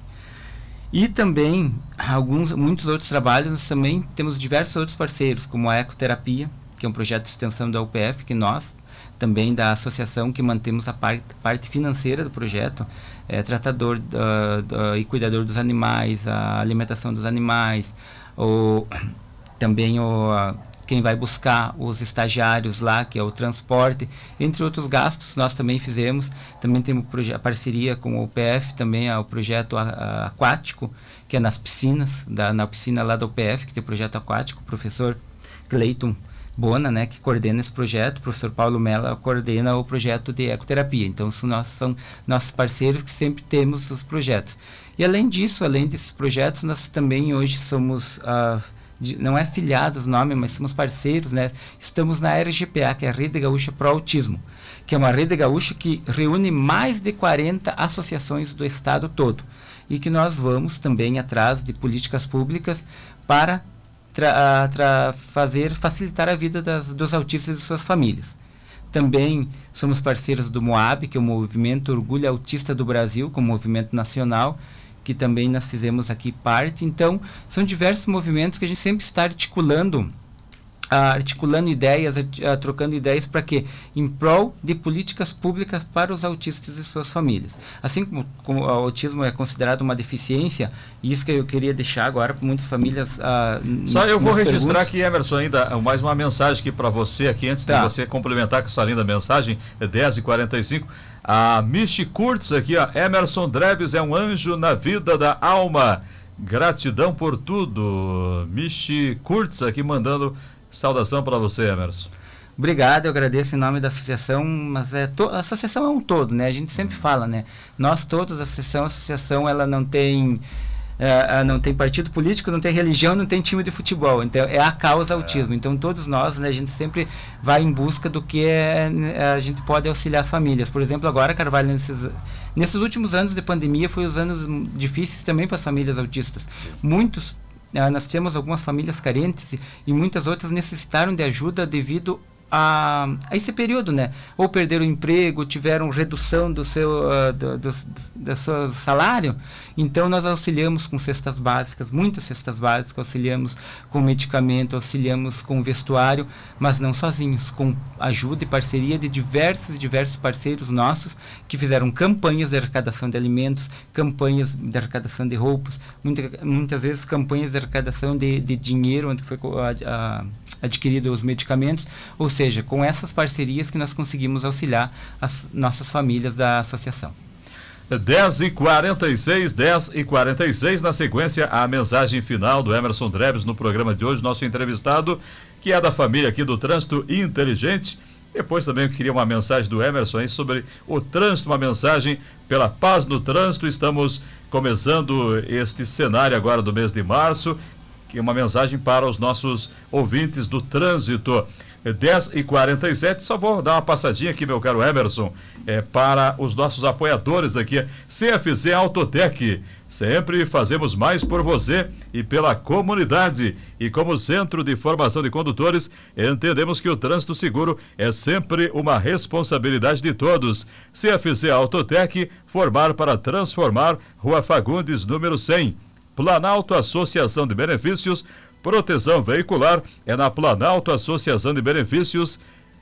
E também alguns muitos outros trabalhos, nós também temos diversos outros parceiros, como a Ecoterapia, que é um projeto de extensão da UPF, que nós também da associação que mantemos a parte, parte financeira do projeto, é, tratador uh, uh, e cuidador dos animais, a alimentação dos animais, o também o, quem vai buscar os estagiários lá, que é o transporte, entre outros gastos, nós também fizemos. Também temos a parceria com o UPF, também é o projeto aquático, que é nas piscinas, da, na piscina lá da UPF, que tem o projeto aquático, o professor Cleiton Bona, né, que coordena esse projeto, o professor Paulo Mello coordena o projeto de ecoterapia. Então, são nossos parceiros que sempre temos os projetos. E além disso, além desses projetos, nós também hoje somos... Uh, de, não é filiados o nome, mas somos parceiros, né? Estamos na RGPA, que é a Rede Gaúcha Pro Autismo, que é uma rede gaúcha que reúne mais de 40 associações do estado todo. E que nós vamos também atrás de políticas públicas para tra, tra, fazer facilitar a vida das, dos autistas e suas famílias. Também somos parceiros do MOAB, que é o Movimento Orgulho Autista do Brasil, como movimento nacional, que também nós fizemos aqui parte. Então, são diversos movimentos que a gente sempre está articulando articulando ideias, trocando ideias para que em prol de políticas públicas para os autistas e suas famílias. Assim como, como, o autismo é considerado uma deficiência, e isso que eu queria deixar agora para muitas famílias. Ah, Só eu vou registrar perguntas. aqui, Emerson, ainda mais uma mensagem aqui para você aqui antes tá. de você complementar com essa linda mensagem, é 10h45. A Michi Kurtz aqui, ó. Emerson Drebes é um anjo na vida da alma. Gratidão por tudo. Michi Kurtz aqui mandando saudação para você, Emerson. Obrigado, eu agradeço em nome da associação, mas é a associação é um todo, né? A gente sempre fala, né? Nós todos, a associação, a associação, ela não tem é, não tem partido político, não tem religião, não tem time de futebol. Então é a causa é. autismo. Então todos nós, né, a gente sempre vai em busca do que é, é, a gente pode auxiliar as famílias. Por exemplo, agora Carvalho nesses nesses últimos anos de pandemia foi os anos difíceis também para as famílias autistas. Muitos é, nós temos algumas famílias carentes e muitas outras necessitaram de ajuda devido a, a, esse período, né? Ou perderam o emprego, tiveram redução do seu, uh, do, do, do, seu salário. Então, nós auxiliamos com cestas básicas, muitas cestas básicas, auxiliamos com medicamento, auxiliamos com vestuário, mas não sozinhos, com ajuda e parceria de diversos diversos parceiros nossos que fizeram campanhas de arrecadação de alimentos, campanhas de arrecadação de roupas, muita, muitas vezes campanhas de arrecadação de, de dinheiro, onde foi adquirido os medicamentos, ou seja, com essas parcerias que nós conseguimos auxiliar as nossas famílias da associação. 10 e 46, 10 e 46, na sequência, a mensagem final do Emerson Drebs no programa de hoje, nosso entrevistado, que é da família aqui do Trânsito Inteligente. Depois também eu queria uma mensagem do Emerson aí sobre o trânsito, uma mensagem pela paz no trânsito. Estamos começando este cenário agora do mês de março, que é uma mensagem para os nossos ouvintes do trânsito. 10 e 47 só vou dar uma passadinha aqui, meu caro Emerson, é, para os nossos apoiadores aqui, CFC Autotec. Sempre fazemos mais por você e pela comunidade. E como Centro de Formação de Condutores, entendemos que o trânsito seguro é sempre uma responsabilidade de todos. CFC Autotec, formar para transformar, Rua Fagundes, número 100. Planalto Associação de Benefícios, proteção veicular é na Planalto Associação de Benefícios.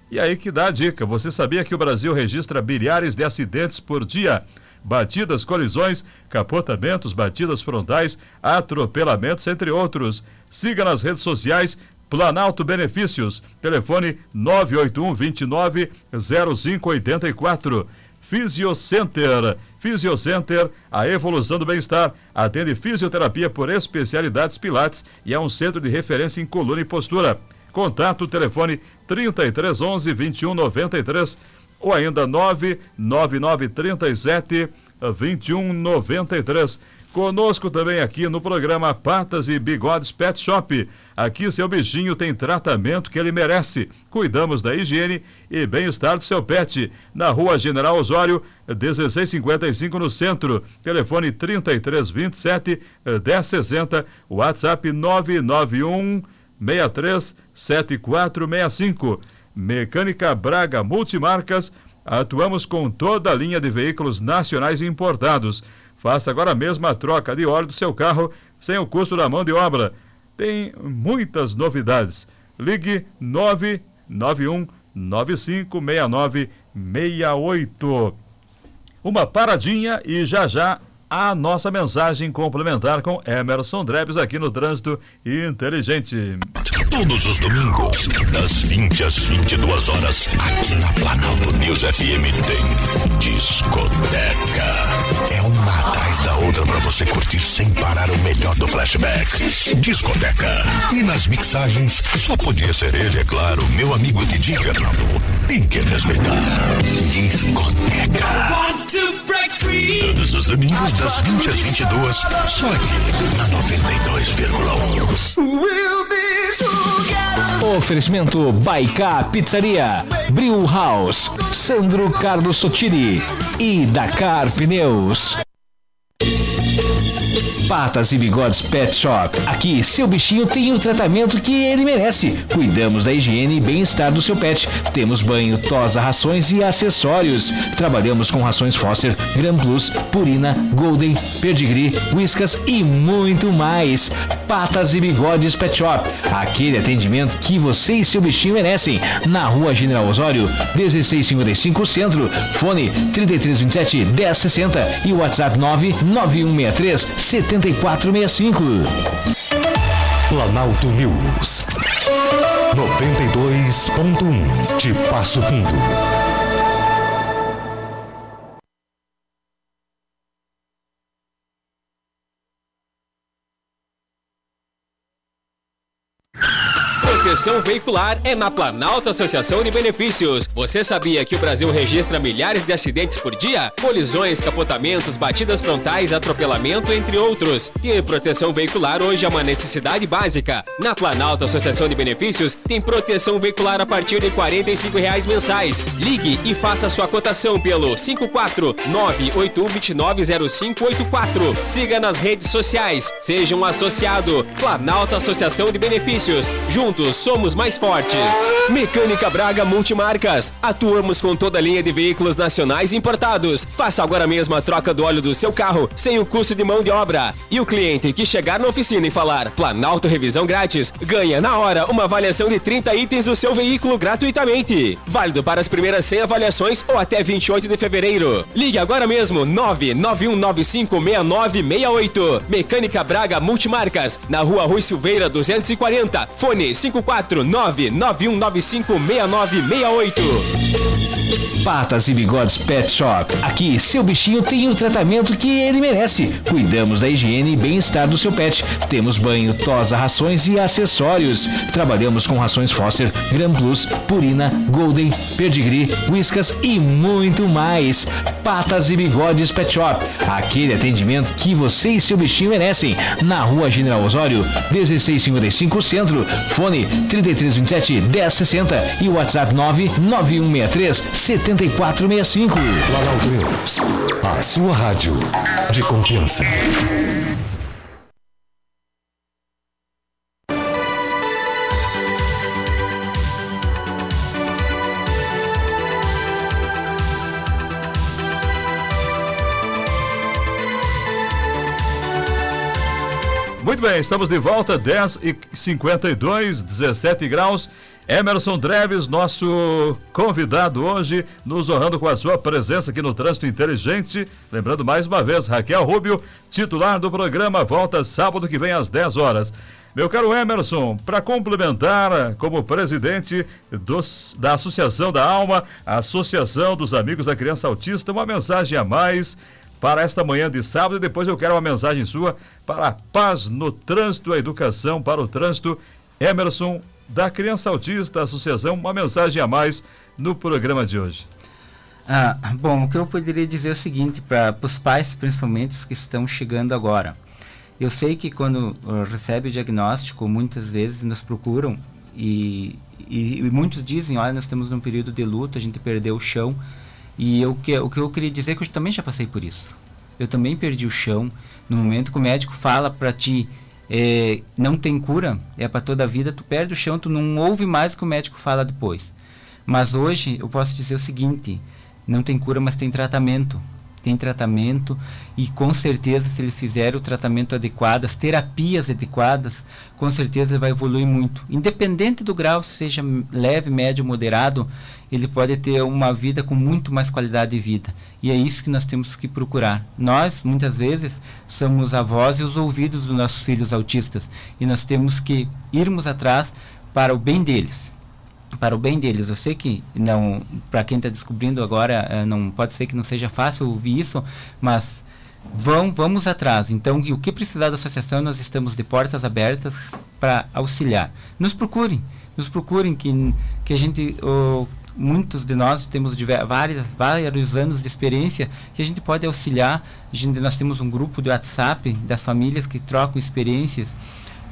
E aí que dá a dica: você sabia que o Brasil registra bilhares de acidentes por dia? Batidas, colisões, capotamentos, batidas frontais, atropelamentos, entre outros. Siga nas redes sociais Planalto Benefícios. Telefone 981 29 0584. Fisiocenter. Fisiocenter, a evolução do bem-estar. Atende fisioterapia por especialidades Pilates e é um centro de referência em coluna e postura. Contato telefone 3311 2193 ou ainda 99937 2193. Conosco também aqui no programa Patas e Bigodes Pet Shop. Aqui seu bichinho tem tratamento que ele merece. Cuidamos da higiene e bem-estar do seu pet. Na rua General Osório, 1655 no centro. Telefone 3327 1060. WhatsApp 991 63 7465. Mecânica Braga Multimarcas. Atuamos com toda a linha de veículos nacionais importados. Faça agora mesmo a troca de óleo do seu carro sem o custo da mão de obra. Tem muitas novidades. Ligue 991 956968. Uma paradinha e já já a nossa mensagem complementar com Emerson Drebs aqui no Trânsito Inteligente. Todos os domingos, das 20 às 22 horas, aqui na Planalto News FM tem Discoteca. É uma atrás da outra para você curtir sem parar o melhor do flashback. Discoteca. E nas mixagens, só podia ser ele, é claro, meu amigo Didi Fernando. Tem que respeitar. Discoteca. Todos os domingos, das 20 às 22, só aqui na 92,1. We'll. Oferecimento Baiká Pizzaria, Brew House, Sandro Carlos Sotiri e Dakar Pneus. Patas e Bigodes Pet Shop. Aqui, seu bichinho tem o tratamento que ele merece. Cuidamos da higiene e bem-estar do seu pet. Temos banho, tosa, rações e acessórios. Trabalhamos com rações Foster, Gran Plus, Purina, Golden, Pedigree, Whiskas e muito mais. Patas e Bigodes Pet Shop. Aquele atendimento que você e seu bichinho merecem. Na rua General Osório, 1655 Centro. Fone 3327 1060 e WhatsApp 99163 7465. Planalto News. 92.1 de Passo Fundo. Proteção veicular é na Planalto Associação de Benefícios. Você sabia que o Brasil registra milhares de acidentes por dia? Colisões, capotamentos, batidas frontais, atropelamento, entre outros. Ter proteção veicular hoje é uma necessidade básica. Na Planalto Associação de Benefícios tem proteção veicular a partir de 45 reais mensais. Ligue e faça sua cotação pelo 54981290584. Siga nas redes sociais. Seja um associado. Planalto Associação de Benefícios. Juntos somos mais fortes. Mecânica Braga Multimarcas. Atuamos com toda a linha de veículos nacionais importados. Faça agora mesmo a troca do óleo do seu carro sem o custo de mão de obra. E o cliente que chegar na oficina e falar Planalto Revisão Grátis, ganha na hora uma avaliação de 30 itens do seu veículo gratuitamente. Válido para as primeiras 100 avaliações ou até 28 de fevereiro. Ligue agora mesmo 991956968. Mecânica Braga Multimarcas, na rua Rui Silveira 240. Fone 54 54991956968. Patas e Bigodes Pet Shop. Aqui, seu bichinho tem o tratamento que ele merece. Cuidamos da higiene e bem-estar do seu pet. Temos banho, tosa, rações e acessórios. Trabalhamos com rações Foster, Gran Plus, Purina, Golden, Pedigree, Whiskas e muito mais. Patas e Bigodes Pet Shop. Aquele atendimento que você e seu bichinho merecem. Na rua General Osório, 1655 Centro. Fone 3327 1060 e WhatsApp 99163 7465. Planalto News, a sua rádio de confiança. Bem, estamos de volta, 10 e 52, 17 graus. Emerson Dreves, nosso convidado hoje, nos honrando com a sua presença aqui no Trânsito Inteligente. Lembrando mais uma vez, Raquel Rubio, titular do programa, volta sábado que vem às 10 horas. Meu caro Emerson, para complementar, como presidente dos, da Associação da Alma, Associação dos Amigos da Criança Autista, uma mensagem a mais para esta manhã de sábado e depois eu quero uma mensagem sua para a paz no trânsito, a educação para o trânsito. Emerson, da Criança Autista Associação, uma mensagem a mais no programa de hoje. Ah, bom, o que eu poderia dizer é o seguinte, para os pais, principalmente os que estão chegando agora. Eu sei que quando uh, recebe o diagnóstico, muitas vezes nos procuram e, e, e, muitos dizem, olha, nós estamos num período de luto, a gente perdeu o chão. E eu, que, o que eu queria dizer é que eu também já passei por isso. Eu também perdi o chão. No momento que o médico fala para ti, é, não tem cura, é para toda a vida, tu perde o chão, tu não ouve mais o que o médico fala depois. Mas hoje eu posso dizer o seguinte: não tem cura, mas tem tratamento. Tem tratamento e com certeza, se eles fizerem o tratamento adequado, as terapias adequadas, com certeza vai evoluir muito. Independente do grau, seja leve, médio, moderado, ele pode ter uma vida com muito mais qualidade de vida. E é isso que nós temos que procurar. Nós, muitas vezes, somos a voz e os ouvidos dos nossos filhos autistas. E nós temos que irmos atrás para o bem deles para o bem deles. Eu sei que não, para quem está descobrindo agora, eh, não pode ser que não seja fácil ouvir isso, mas vão, vamos atrás. Então, o que precisar da associação, nós estamos de portas abertas para auxiliar. Nos procurem, nos procurem que que a gente oh, muitos de nós temos várias, vários anos de experiência que a gente pode auxiliar. A gente, nós temos um grupo de WhatsApp das famílias que trocam experiências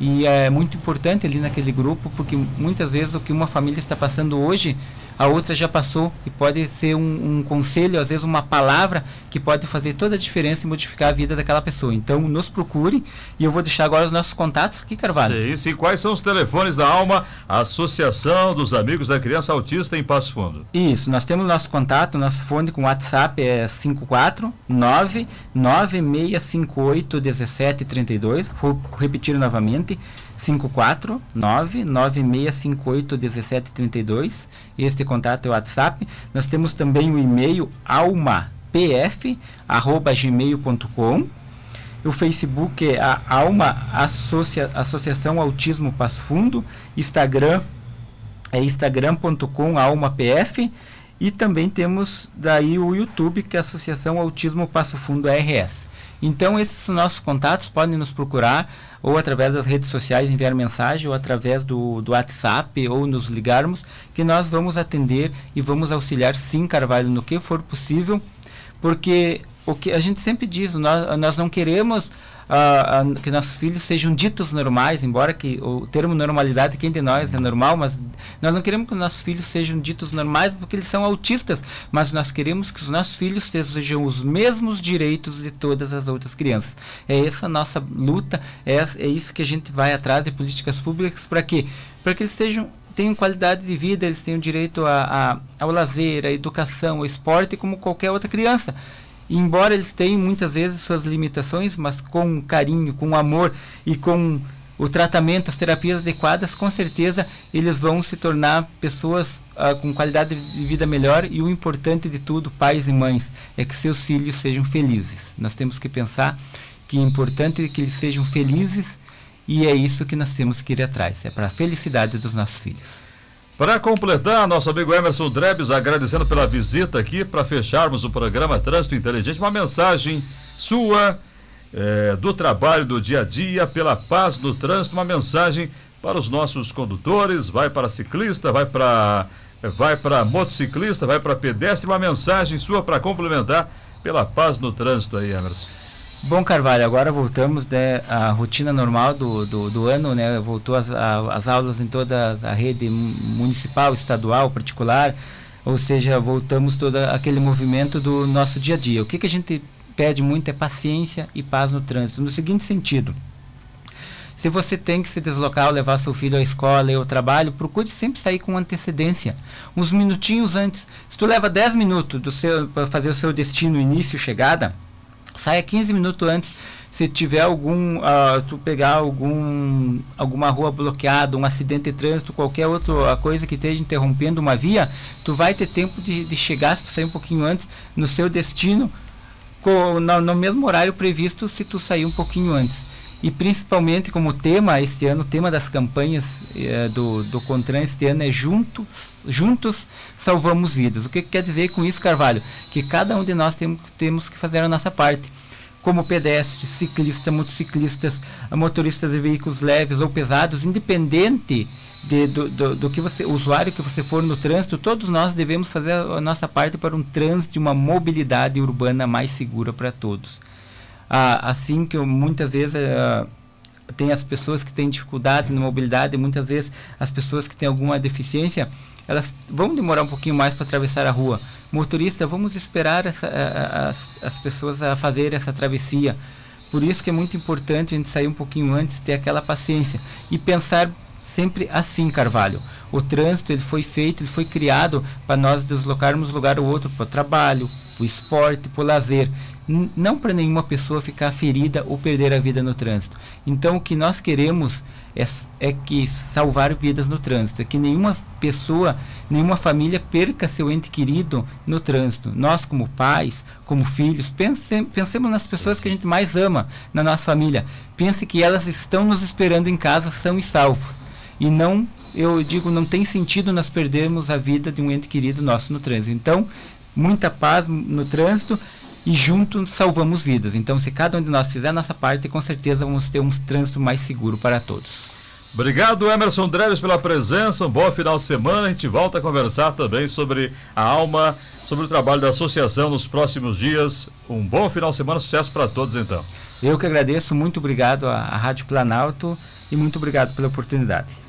e é muito importante ali naquele grupo, porque muitas vezes o que uma família está passando hoje, a outra já passou e pode ser um, um, conselho, às vezes uma palavra que pode fazer toda a diferença e modificar a vida daquela pessoa. Então, nos procure e eu vou deixar agora os nossos contatos aqui, Carvalho. Sim, sim. Quais são os telefones da Alma, Associação dos Amigos da Criança Autista em Passo Fundo? Isso, nós temos nosso contato, nosso fone com WhatsApp é 549 9658 1732. Vou repetir novamente. 549-9658-1732. Este contato é o WhatsApp. Nós temos também o e-mail almapf.gmail.com. O Facebook é a Alma Associa Associação Autismo Passo Fundo. Instagram é instagram.com almapf. E também temos daí o YouTube, que é a Associação Autismo Passo Fundo RS. Então, esses nossos contatos podem nos procurar ou através das redes sociais enviar mensagem, ou através do, do WhatsApp, ou nos ligarmos, que nós vamos atender e vamos auxiliar sim, Carvalho, no que for possível, porque o que a gente sempre diz, nós, nós não queremos uh, uh, que nossos filhos sejam ditos normais, embora que o termo normalidade, quem de nós é normal, mas nós não queremos que nossos filhos sejam ditos normais porque eles são autistas, mas nós queremos que os nossos filhos sejam os mesmos direitos de todas as outras crianças. É essa a nossa luta, é, é isso que a gente vai atrás de políticas públicas para quê? Para que eles tenham qualidade de vida, eles tenham direito a, a, ao lazer, à educação, ao esporte, como qualquer outra criança embora eles tenham muitas vezes suas limitações, mas com carinho, com amor e com o tratamento, as terapias adequadas, com certeza eles vão se tornar pessoas uh, com qualidade de vida melhor e o importante de tudo, pais e mães, é que seus filhos sejam felizes. Nós temos que pensar que é importante que eles sejam felizes e é isso que nós temos que ir atrás, é para a felicidade dos nossos filhos. Para completar, nosso amigo Emerson Drebes agradecendo pela visita aqui para fecharmos o programa Trânsito Inteligente, uma mensagem sua é, do trabalho do dia a dia, pela paz no trânsito, uma mensagem para os nossos condutores, vai para ciclista, vai para vai para motociclista, vai para pedestre, uma mensagem sua para complementar pela paz no trânsito aí, Emerson. Bom, Carvalho, agora voltamos né, à rotina normal do, do, do ano, né? Voltou as, a, as aulas em toda a rede municipal, estadual, particular, ou seja, voltamos todo aquele movimento do nosso dia a dia. O que, que a gente pede muito é paciência e paz no trânsito, no seguinte sentido. Se você tem que se deslocar ou levar seu filho à escola e ao trabalho, procure sempre sair com antecedência, uns minutinhos antes. Se tu leva 10 minutos para fazer o seu destino, início, chegada, saia 15 minutos antes. Se tiver algum, uh, tu pegar algum, alguma rua bloqueada, um acidente de trânsito, qualquer outra coisa que esteja interrompendo uma via, tu vai ter tempo de, de chegar, se tu sair um pouquinho antes, no seu destino, com, no, no mesmo horário previsto, se tu sair um pouquinho antes e principalmente como tema este ano, o tema das campanhas eh, do, do Contran este ano é juntos, juntos salvamos vidas. O que, que quer dizer com isso, Carvalho? Que cada um de nós tem, temos que fazer a nossa parte. Como pedestres, ciclistas, motociclistas, motoristas de veículos leves ou pesados, independente de, do, do, do, que você, usuário que você for no trânsito, todos nós devemos fazer a nossa parte para um trânsito, uma mobilidade urbana mais segura para todos ah, assim que eu, muitas vezes ah, tem as pessoas que têm dificuldade na mobilidade, muitas vezes as pessoas que têm alguma deficiência, elas vão demorar um pouquinho mais para atravessar a rua. Motorista, vamos esperar essa, as, as pessoas a fazer essa travessia. Por isso que é muito importante a gente sair um pouquinho antes, ter aquela paciência e pensar sempre assim, Carvalho. O trânsito ele foi feito, ele foi criado para nós deslocarmos de lugar ou outro para o trabalho, para o esporte, para o lazer não para nenhuma pessoa ficar ferida ou perder a vida no trânsito. Então, o que nós queremos é, é, que salvar vidas no trânsito, é que nenhuma pessoa, nenhuma família perca seu ente querido no trânsito. Nós, como pais, como filhos, pense, pensemos nas pessoas que a gente mais ama na nossa família. Pense que elas estão nos esperando em casa, são e salvos. E não, eu digo, não tem sentido nós perdermos a vida de um ente querido nosso no trânsito. Então, muita paz no trânsito e juntos salvamos vidas. Então, se cada um de nós fizer a nossa parte, com certeza vamos ter um trânsito mais seguro para todos. Obrigado, Emerson Dreves, pela presença. Um bom final de semana. A gente volta a conversar também sobre a alma, sobre o trabalho da associação nos próximos dias. Um bom final de semana, sucesso para todos, então. Eu que agradeço, muito obrigado à, à Rádio Planalto e muito obrigado pela oportunidade.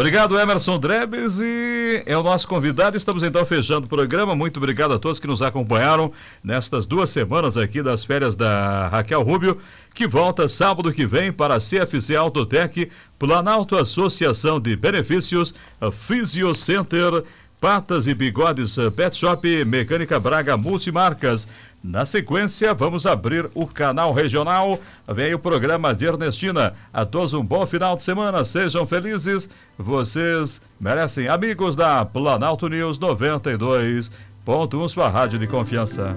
Obrigado, Emerson Drebes, e é o nosso convidado. Estamos então fechando o programa. Muito obrigado a todos que nos acompanharam nestas duas semanas aqui das férias da Raquel Rubio, que volta sábado que vem para a CFC Autotec, Planalto Associação de Benefícios, Physio Center, Patas e Bigodes Pet Shop, Mecânica Braga Multimarcas. Na sequência, vamos abrir o canal regional. Vem o programa de Ernestina. A todos um bom final de semana. Sejam felizes. Vocês merecem. Amigos da Planalto News 92.1, sua rádio de confiança.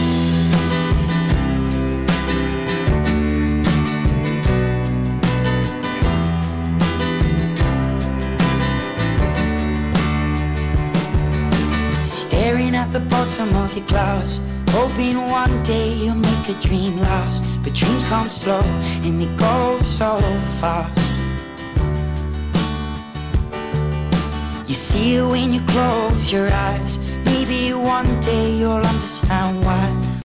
Bottom of your glass. Hoping one day you'll make a dream last. But dreams come slow and they go so fast. You see it when you close your eyes. Maybe one day you'll understand understand